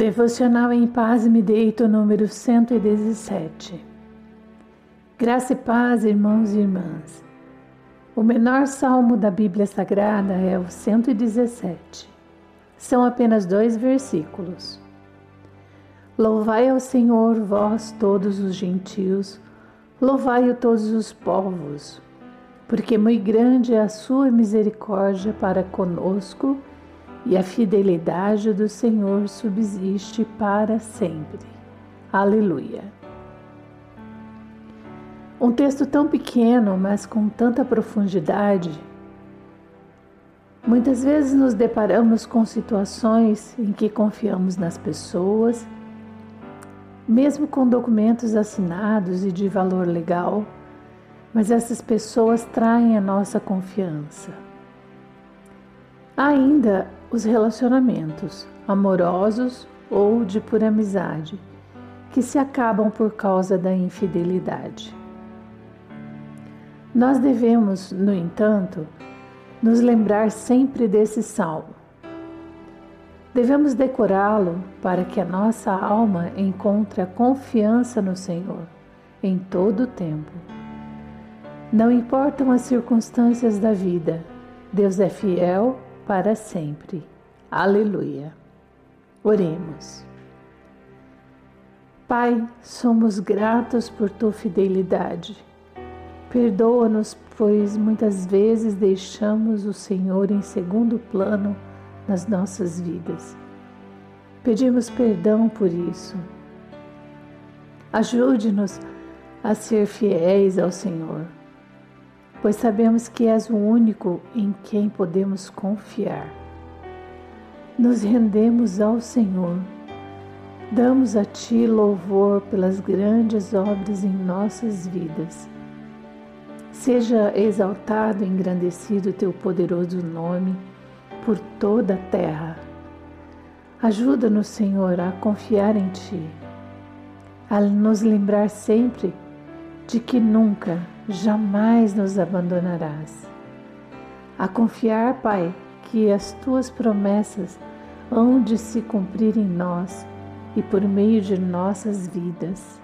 Devocional em Paz Me Deito, número 117. Graça e paz, irmãos e irmãs. O menor salmo da Bíblia Sagrada é o 117. São apenas dois versículos. Louvai ao Senhor, vós todos os gentios, louvai-o todos os povos, porque muito grande é a sua misericórdia para conosco e a fidelidade do Senhor subsiste para sempre. Aleluia. Um texto tão pequeno, mas com tanta profundidade. Muitas vezes nos deparamos com situações em que confiamos nas pessoas, mesmo com documentos assinados e de valor legal, mas essas pessoas traem a nossa confiança. Ainda os relacionamentos amorosos ou de pura amizade que se acabam por causa da infidelidade. Nós devemos, no entanto, nos lembrar sempre desse salmo. Devemos decorá-lo para que a nossa alma encontre a confiança no Senhor em todo o tempo. Não importam as circunstâncias da vida, Deus é fiel para sempre. Aleluia. Oremos. Pai, somos gratos por tua fidelidade. Perdoa-nos, pois muitas vezes deixamos o Senhor em segundo plano nas nossas vidas. Pedimos perdão por isso. Ajude-nos a ser fiéis ao Senhor pois sabemos que és o único em quem podemos confiar. Nos rendemos ao Senhor, damos a Ti louvor pelas grandes obras em nossas vidas. Seja exaltado e engrandecido Teu poderoso nome por toda a terra. Ajuda-nos, Senhor, a confiar em Ti, a nos lembrar sempre de que nunca, jamais nos abandonarás. A confiar, Pai, que as tuas promessas hão de se cumprir em nós e por meio de nossas vidas.